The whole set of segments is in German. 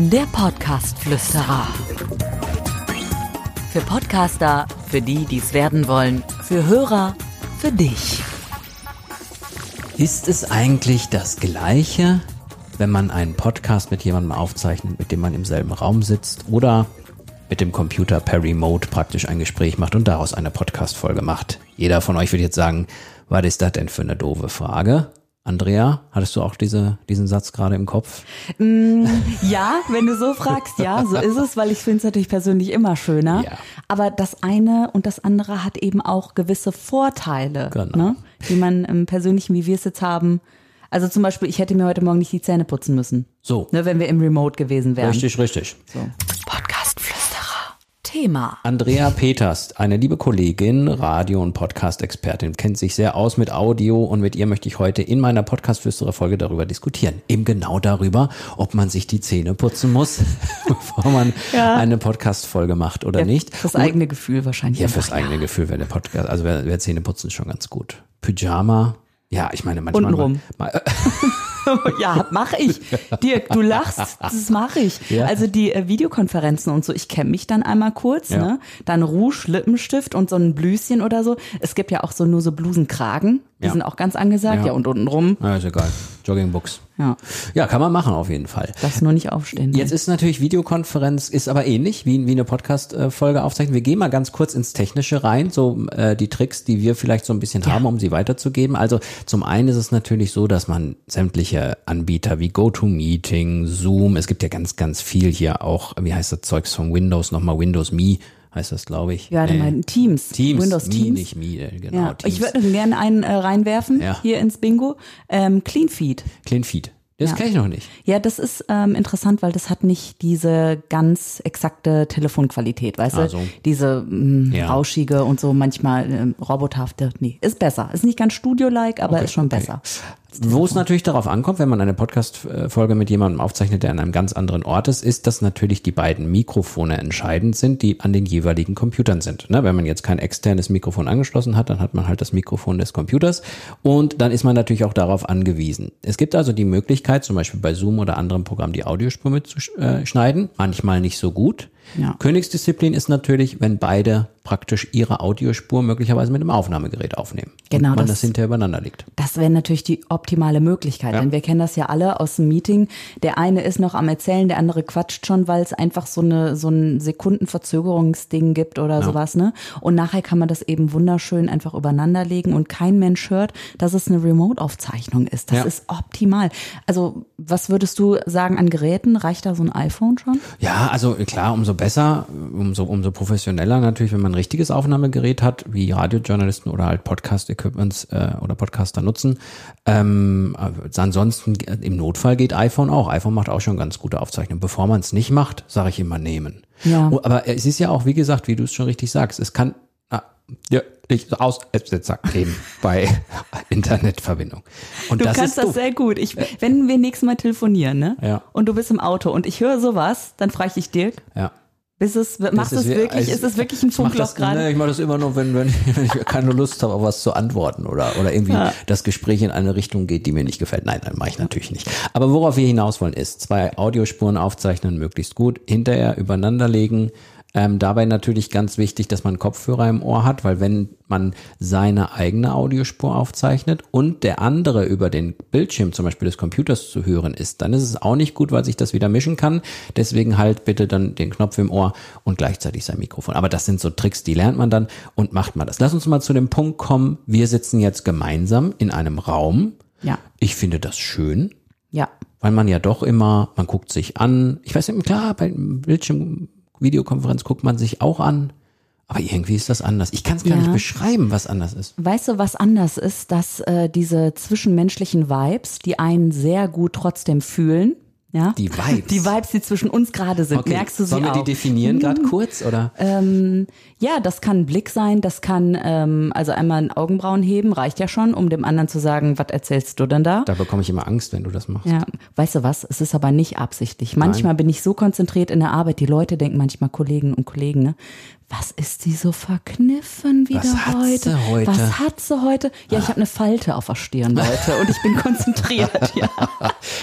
Der Podcast-Flüsterer. Für Podcaster, für die, die es werden wollen, für Hörer, für dich. Ist es eigentlich das Gleiche, wenn man einen Podcast mit jemandem aufzeichnet, mit dem man im selben Raum sitzt oder mit dem Computer per Remote praktisch ein Gespräch macht und daraus eine Podcast-Folge macht? Jeder von euch würde jetzt sagen, was ist das denn für eine doofe Frage? Andrea, hattest du auch diese, diesen Satz gerade im Kopf? Mm, ja, wenn du so fragst, ja, so ist es, weil ich finde es natürlich persönlich immer schöner. Ja. Aber das eine und das andere hat eben auch gewisse Vorteile, Genau. ne, die man im Persönlichen, wie wir es jetzt haben. Also zum Beispiel, ich hätte mir heute Morgen nicht die Zähne putzen müssen, So, ne, wenn wir im Remote gewesen wären. richtig, richtig. So. Thema. Andrea Peters, eine liebe Kollegin, Radio- und Podcast-Expertin, kennt sich sehr aus mit Audio und mit ihr möchte ich heute in meiner Podcast-Flüsterer-Folge darüber diskutieren. Eben genau darüber, ob man sich die Zähne putzen muss, bevor man eine Podcast-Folge macht oder Ja, nicht. Das eigene Gefühl wahrscheinlich. Ja, fürs eigene Gefühl wäre der Podcast, also wäre wär Zähne putzen schon ganz gut. Pyjama, ja, ich meine manchmal. Untenrum. Mal, mal, Ja, mach ich. Dirk, du lachst, das mache ich. Ja. Also die äh, Videokonferenzen und so, ich kämme mich dann einmal kurz, Ja. ne? Dann Rouge, Lippenstift und so ein Blüschen oder so. Es gibt ja auch so nur so Blusenkragen, die Ja. sind auch ganz angesagt, Ja. und unten rum. ja, ist egal. Joggingbooks. Ja, Ja, kann man machen auf jeden Fall. das nur nicht aufstehen. Jetzt ist natürlich Videokonferenz, ist aber ähnlich wie, wie eine Podcast-Folge aufzeichnen. Wir gehen mal ganz kurz ins Technische rein, so äh, die Tricks, die wir vielleicht so ein bisschen haben, um sie weiterzugeben. Also zum einen ist es natürlich so, dass man sämtliche Anbieter wie GoToMeeting, Zoom, es gibt ja ganz, ganz viel hier auch, wie heißt das Zeugs von Windows, nochmal Windows Me heißt das, glaube ich. ja, du Nee. meinst Teams, Teams, Windows Me, Teams. nicht Me, genau. ja, ich würde gerne einen äh, reinwerfen Ja. hier ins Bingo. Ähm, Clean Feed. Clean Feed. Das Ja. kenne ich noch nicht. Ja, das ist ähm, interessant, weil das hat nicht diese ganz exakte Telefonqualität, weißt Ah, du? Diese mh, Ja. rauschige und so manchmal ähm, roboterhafte. Nee, ist besser. Ist nicht ganz Studio-like, aber ist schon okay. besser. Wo es natürlich darauf ankommt, wenn man eine Podcast-Folge mit jemandem aufzeichnet, der an einem ganz anderen Ort ist, ist, dass natürlich die beiden Mikrofone entscheidend sind, die an den jeweiligen Computern sind. Ne? Wenn man jetzt kein externes Mikrofon angeschlossen hat, dann hat man halt das Mikrofon des Computers und dann ist man natürlich auch darauf angewiesen. Es gibt also die Möglichkeit, zum Beispiel bei Zoom oder anderen Programmen die Audiospur mitzuschneiden, manchmal nicht so gut. Ja. Königsdisziplin ist natürlich, wenn beide praktisch ihre Audiospur möglicherweise mit einem Aufnahmegerät aufnehmen. Genau, und das- das hinterher übereinander liegt. Das wäre natürlich die optimale Möglichkeit, Ja. denn wir kennen das ja alle aus dem Meeting. Der eine ist noch am Erzählen, der andere quatscht schon, weil es einfach so eine so ein Sekundenverzögerungsding gibt oder sowas, ne? Und nachher kann man das eben wunderschön einfach übereinander legen und kein Mensch hört, dass es eine Remote-Aufzeichnung ist. Das Ja. ist optimal. Also was würdest du sagen an Geräten? Reicht da so ein iPhone schon? Ja, also klar, umso besser, umso, umso professioneller natürlich, wenn man ein richtiges Aufnahmegerät hat, wie Radiojournalisten oder halt Podcast-Equipments äh, oder Podcaster nutzen. Ähm, äh, ansonsten äh, im Notfall geht iPhone auch. iPhone macht auch schon ganz gute Aufzeichnungen. Bevor man es nicht macht, sage ich immer nehmen. Ja. Oh, aber es ist ja auch, wie gesagt, wie du es schon richtig sagst, es kann ah, ja, nicht aus Aussetzer geben bei Internetverbindung. Und Du das kannst ist das sehr gut. Ich, wenn wir nächstes Mal telefonieren, ne? Ja. Und du bist im Auto und ich höre sowas, dann frage ich dich, Dirk, Ja. Ist es, machst es wirklich? also, ist es wirklich ein Funkloch gerade? Nee, ich mache das immer nur, wenn, wenn, wenn ich keine Lust habe, auf was zu antworten oder, oder irgendwie Ja. das Gespräch in eine Richtung geht, die mir nicht gefällt. Nein, dann mache ich natürlich nicht. Aber worauf wir hinaus wollen, ist zwei Audiospuren aufzeichnen, möglichst gut, hinterher übereinander legen. Ähm, dabei natürlich ganz wichtig, dass man Kopfhörer im Ohr hat, weil wenn man seine eigene Audiospur aufzeichnet und der andere über den Bildschirm zum Beispiel des Computers zu hören ist, dann ist es auch nicht gut, weil sich das wieder mischen kann. Deswegen halt bitte dann den Knopf im Ohr und gleichzeitig sein Mikrofon. Aber das sind so Tricks, die lernt man dann und macht man das. Lass uns mal zu dem Punkt kommen, wir sitzen jetzt gemeinsam in einem Raum. Ja, Ich finde das schön, ja. weil man ja doch immer, man guckt sich an. Ich weiß nicht, klar, bei Bildschirm, Videokonferenz guckt man sich auch an. Aber irgendwie ist das anders. Ich kann es gar Ja. nicht beschreiben, was anders ist. Weißt du, was anders ist, dass äh, diese zwischenmenschlichen Vibes, die einen sehr gut trotzdem fühlen, ja? Die Vibes. Die Vibes, die zwischen uns gerade sind, merkst du sie Sollen wir auch. Die definieren gerade kurz oder? Ja, das kann ein Blick sein, das kann ähm, also einmal ein Augenbrauen heben, reicht ja schon, um dem anderen zu sagen, was erzählst du denn da? Da bekomme ich immer Angst, wenn du das machst. Ja, weißt du was? Es ist aber nicht absichtlich. Manchmal bin ich so konzentriert in der Arbeit, die Leute denken manchmal Kollegen und Kollegen, ne? Was ist die so verkniffen wieder Was hat heute? sie heute? Was hat sie heute? Ja, ich habe eine Falte auf der Stirn, Leute, und ich bin konzentriert. ja.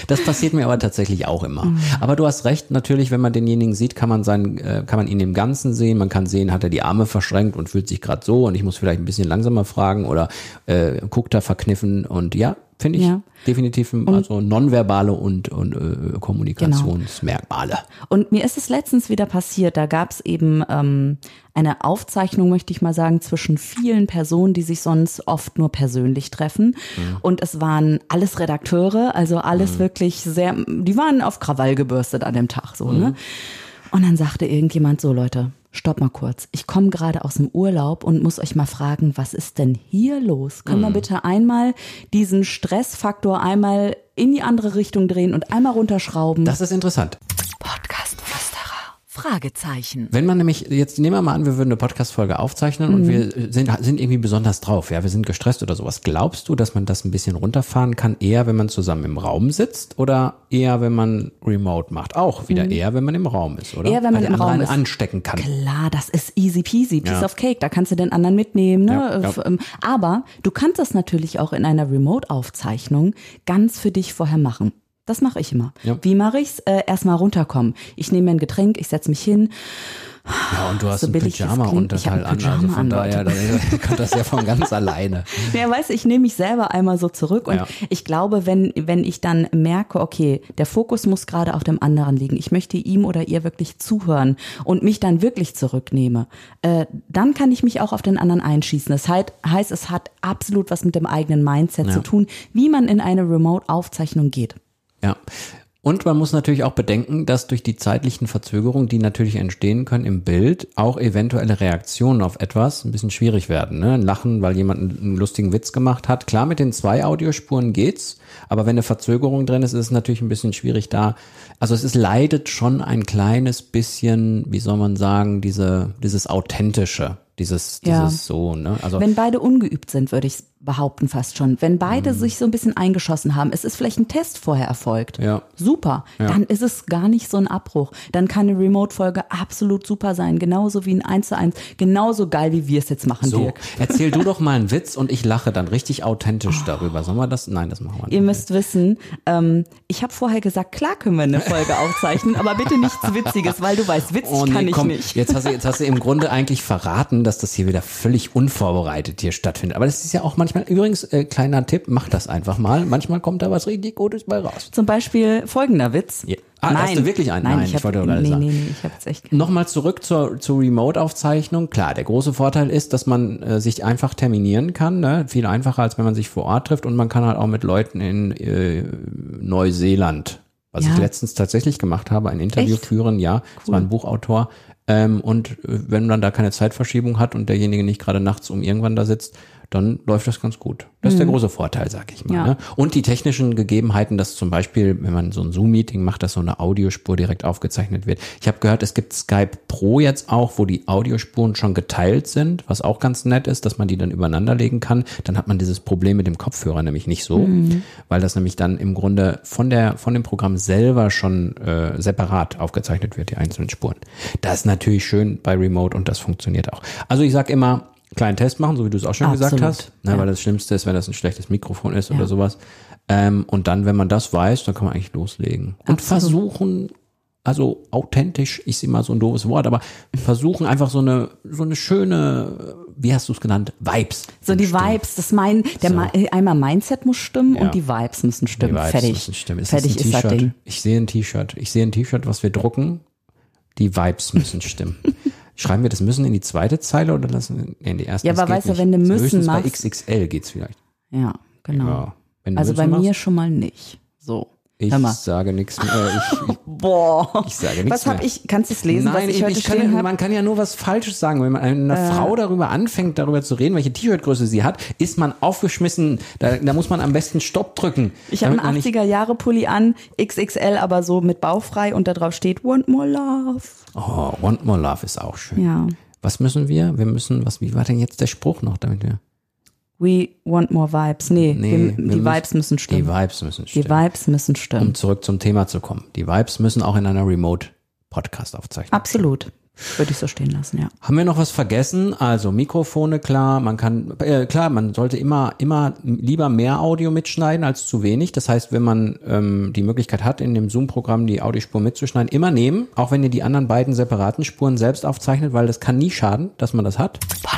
Das passiert mir aber tatsächlich auch immer. Mhm. Aber du hast recht, natürlich, wenn man denjenigen sieht, kann man sein, äh, kann man ihn im Ganzen sehen. Man kann sehen, hat er die Arme verschränkt und fühlt sich gerade so und ich muss vielleicht ein bisschen langsamer fragen oder äh, guckt er verkniffen und ja, finde ich Ja. definitiv also nonverbale und, und äh, Kommunikationsmerkmale. Und mir ist es letztens wieder passiert, da gab es eben ähm, eine Aufzeichnung, möchte ich mal sagen, zwischen vielen Personen, die sich sonst oft nur persönlich treffen. Und es waren alles Redakteure, also alles wirklich sehr, die waren auf Krawall gebürstet an dem Tag so, ne? Und dann sagte irgendjemand so, Leute, stopp mal kurz. Ich komme gerade aus dem Urlaub und muss euch mal fragen, was ist denn hier los? Können wir bitte einmal diesen Stressfaktor einmal in die andere Richtung drehen und einmal runterschrauben? Das ist interessant. Podcast-Flüsterer. Fragezeichen. Wenn man nämlich, jetzt nehmen wir mal an, wir würden eine Podcast-Folge aufzeichnen Mhm. und wir sind, sind irgendwie besonders drauf, ja, wir sind gestresst oder sowas. Glaubst du, dass man das ein bisschen runterfahren kann, eher wenn man zusammen im Raum sitzt oder eher wenn man remote macht? Auch wieder eher, wenn man im Raum ist, oder? Mhm. Eher, wenn man Weil die im Raum ist. anstecken kann. Klar, das ist easy peasy, piece Ja. of cake. Da kannst du den anderen mitnehmen. Ne? Ja, ja. F- ähm, Aber du kannst das natürlich auch in einer Remote-Aufzeichnung ganz für dich vorher machen. Das mache ich immer. Ja. Wie mache ich's? Äh, Erstmal runterkommen. Ich nehme mir ein Getränk, ich setze mich hin. Ja, und du hast So ein billig das Pyjama klingt, ich hab Unterteil ein an, also von daher, Leute. da kommt das ja von ganz alleine. Ja, weißt, ich nehme mich selber einmal so zurück und Ja. ich glaube, wenn, wenn ich dann merke, okay, der Fokus muss gerade auf dem anderen liegen, ich möchte ihm oder ihr wirklich zuhören und mich dann wirklich zurücknehme, äh, dann kann ich mich auch auf den anderen einschießen. Das heißt, heißt, es hat absolut was mit dem eigenen Mindset Ja. zu tun, wie man in eine Remote-Aufzeichnung geht. Ja. Und man muss natürlich auch bedenken, dass durch die zeitlichen Verzögerungen, die natürlich entstehen können im Bild, auch eventuelle Reaktionen auf etwas ein bisschen schwierig werden. Ne? Lachen, weil jemand einen lustigen Witz gemacht hat. Klar, mit den zwei Audiospuren geht's, aber wenn eine Verzögerung drin ist, ist es natürlich ein bisschen schwierig da. Also es ist, leidet schon ein kleines bisschen, wie soll man sagen, diese, dieses Authentische, dieses, dieses Ja. so, ne? Also Wenn beide ungeübt sind, würde ich behaupten fast schon. Wenn beide Mhm. sich so ein bisschen eingeschossen haben, es ist vielleicht ein Test vorher erfolgt. Ja. Super. Dann ist es gar nicht so ein Abbruch. Dann kann eine Remote-Folge absolut super sein. Genauso wie ein 1 zu 1. Genauso geil, wie wir es jetzt machen, so, Dirk. erzähl du doch mal einen Witz und ich lache dann richtig authentisch darüber. Sollen wir das? Nein, das machen wir nicht. Ihr müsst wissen, ähm, ich habe vorher gesagt, klar können wir eine Folge aufzeichnen, aber bitte nichts Witziges, weil du weißt, witzig Oh, nee, kann ich komm, nicht. Jetzt hast, du, jetzt hast du im Grunde eigentlich verraten, dass das hier wieder völlig unvorbereitet hier stattfindet. Aber das ist ja auch manchmal, übrigens, äh, kleiner Tipp, mach das einfach mal. Manchmal kommt da was richtig Gutes bei raus. Zum Beispiel folgender Witz. Ja. Ah, hast du wirklich einen? Nein, Nein, ich ich, hab, wollte gerade nee, sagen. nee, nee, ich jetzt echt Nochmal zurück zur, zur Remote-Aufzeichnung. Klar, der große Vorteil ist, dass man äh, sich einfach terminieren kann. Ne? Viel einfacher, als wenn man sich vor Ort trifft. Und man kann halt auch mit Leuten in äh, Neuseeland, was Ja. ich letztens tatsächlich gemacht habe, ein Interview Echt? führen. Ja, es war ein Buchautor. Ähm, und äh, wenn man da keine Zeitverschiebung hat und derjenige nicht gerade nachts um irgendwann da sitzt, dann läuft das ganz gut. Das ist der große Vorteil, sag ich mal. Mhm. Ja. Ne? Und die technischen Gegebenheiten, dass zum Beispiel, wenn man so ein Zoom-Meeting macht, dass so eine Audiospur direkt aufgezeichnet wird. Ich habe gehört, es gibt Skype Pro jetzt auch, wo die Audiospuren schon geteilt sind, was auch ganz nett ist, dass man die dann übereinander legen kann. Dann hat man dieses Problem mit dem Kopfhörer nämlich nicht so, weil das nämlich dann im Grunde von der von dem Programm selber schon äh, separat aufgezeichnet wird, die einzelnen Spuren. Das ist natürlich schön bei Remote und das funktioniert auch. Also ich sag immer, kleinen Test machen, so wie du es auch schon gesagt Absolut, hast, ne, ja. weil das Schlimmste ist, wenn das ein schlechtes Mikrofon ist oder sowas. Ähm, und dann, wenn man das weiß, dann kann man eigentlich loslegen. Und versuchen, also authentisch ist immer so ein doofes Wort, aber versuchen einfach so eine, so eine schöne, wie hast du es genannt, Vibes. So die entstehen. Vibes, das mein, der So. Mi- einmal Mindset muss stimmen Ja. und die Vibes müssen Die stimmen. Vibes Fertig. müssen stimmen. Ist Fertig ist das? Ding. Ich sehe ein T-Shirt. Ich sehe ein T-Shirt, was wir drucken. Die Vibes müssen stimmen. Schreiben wir das müssen in die zweite Zeile oder lassen in die erste? Ja, aber weißt du, wenn du müssen höchstens bei machst- XXL geht's vielleicht. Ja, genau. Ja. Also bei müssen mir machst, schon mal nicht. So. Ich sage nichts mehr. Ich, ich, Boah. Ich sage nichts Was habe mehr. ich? Kannst du es lesen, Nein, ich, ich, kann, ja- man kann ja nur was Falsches sagen. Wenn man einer Frau darüber anfängt, darüber zu reden, welche T-Shirt-Größe sie hat, ist man aufgeschmissen. Da, da muss man am besten Stopp drücken. Ich habe einen nicht- 80er Jahre Pulli an, XXL, aber so mit bauchfrei und da drauf steht Want more love. Oh, Want More Love ist auch schön. Ja. Was müssen wir? Wir müssen, was, wie war denn jetzt der Spruch noch, damit wir? We want more vibes. Nee, Nee, wir die müssen- Vibes müssen Die stimmen. Vibes müssen Die stimmen. Vibes müssen um stimmen. zurück zum Thema zu kommen. Die Vibes müssen auch in einer Remote-Podcast aufzeichnen. Absolut. Würde ich so stehen lassen, ja. Haben wir noch was vergessen? Also Mikrofone, klar, man kann, äh, klar, man sollte immer, immer lieber mehr Audio mitschneiden als zu wenig. Das heißt, wenn man ähm, die Möglichkeit hat, in dem Zoom-Programm die Audiospur mitzuschneiden, immer nehmen, auch wenn ihr die anderen beiden separaten Spuren selbst aufzeichnet, weil das kann nie schaden, dass man das hat. Podcastflüsterer.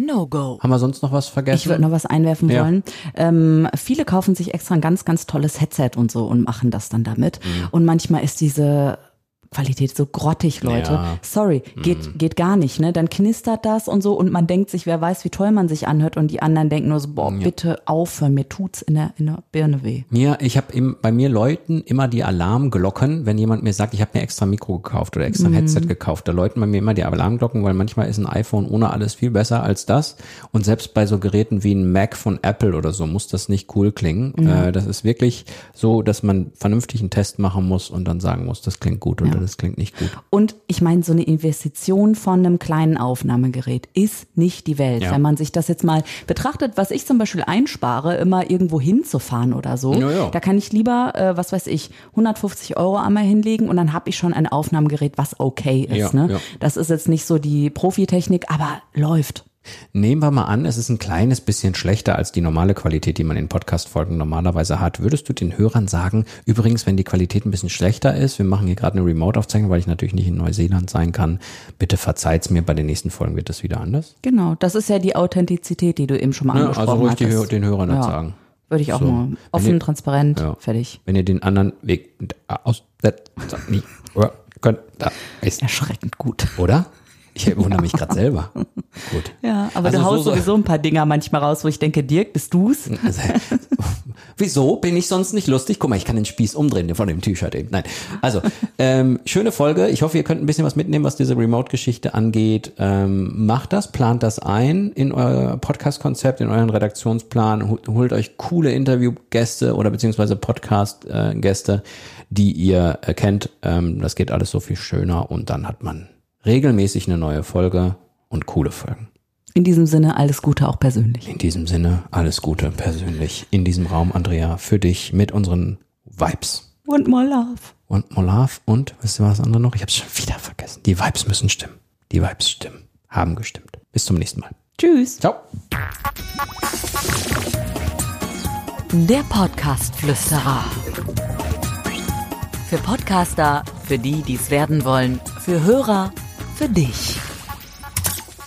No go. Haben wir sonst noch was vergessen? Ich würde noch was einwerfen Ja. wollen. Ähm, viele kaufen sich extra ein ganz, ganz tolles Headset und so und machen das dann damit. Mhm. Und manchmal ist diese Qualität so grottig, Leute. Ja. Mhm. Sorry, geht, geht gar nicht, ne? Dann knistert das und so und man denkt sich, wer weiß, wie toll man sich anhört und die anderen denken nur so, boah, bitte aufhören, mir tut's in der, in der Birne weh. Mir, ich habe bei mir Leuten immer die Alarmglocken, wenn jemand mir sagt, ich habe mir extra Mikro gekauft oder extra ein Headset gekauft, da läuten bei mir immer die Alarmglocken, weil manchmal ist ein iPhone ohne alles viel besser als das. Und selbst bei so Geräten wie ein Mac von Apple oder so muss das nicht cool klingen. Äh, das ist wirklich so, dass man vernünftig einen Test machen muss und dann sagen muss, das klingt gut oder das klingt nicht gut. Und ich meine, so eine Investition von einem kleinen Aufnahmegerät ist nicht die Welt. Ja. Wenn man sich das jetzt mal betrachtet, was ich zum Beispiel einspare, immer irgendwo hinzufahren oder so, Ja, da kann ich lieber, äh, was weiß ich, 150 Euro einmal hinlegen und dann habe ich schon ein Aufnahmegerät, was okay ist. Ne? Das ist jetzt nicht so die Profitechnik, aber läuft. Nehmen wir mal an, es ist ein kleines bisschen schlechter als die normale Qualität, die man in Podcast-Folgen normalerweise hat. Würdest du den Hörern sagen, übrigens, wenn die Qualität ein bisschen schlechter ist, wir machen hier gerade eine Remote-Aufzeichnung, weil ich natürlich nicht in Neuseeland sein kann, bitte verzeiht's mir, bei den nächsten Folgen wird das wieder anders. Genau, das ist ja die Authentizität, die du eben schon mal Ja, angesprochen also ruhig hattest. Den Hörern das Ja. sagen. Würde ich auch So. mal offen, ihr- transparent, Ja. fertig. Wenn ihr den anderen Weg nie könnt, da ist, Erschreckend gut. oder? Ich wundere mich gerade selber. Gut. Ja, aber Also du haust so- sowieso ein paar Dinger manchmal raus, wo ich denke, Dirk, bist du's? Also, wieso bin ich sonst nicht lustig? Guck mal, ich kann den Spieß umdrehen von dem T-Shirt eben. Nein. Also, ähm, schöne Folge. Ich hoffe, ihr könnt ein bisschen was mitnehmen, was diese Remote-Geschichte angeht. Ähm, macht das, plant das ein in euer Podcast-Konzept, in euren Redaktionsplan. Hol- Holt euch coole Interviewgäste oder beziehungsweise Podcast-Gäste, die ihr äh, kennt. Ähm, das geht alles so viel schöner und dann hat man regelmäßig eine neue Folge und coole Folgen. In diesem Sinne, alles Gute auch persönlich. In diesem Sinne, alles Gute persönlich in diesem Raum, Andrea, für dich mit unseren Vibes. Und more love. Und Molav und, wisst ihr was andere noch? Ich hab's schon wieder vergessen. Die Vibes müssen stimmen. Die Vibes stimmen. Haben gestimmt. Bis zum nächsten Mal. Tschüss. Ciao. Der Podcastflüsterer. Für Podcaster, für die, die es werden wollen, für Hörer, für dich.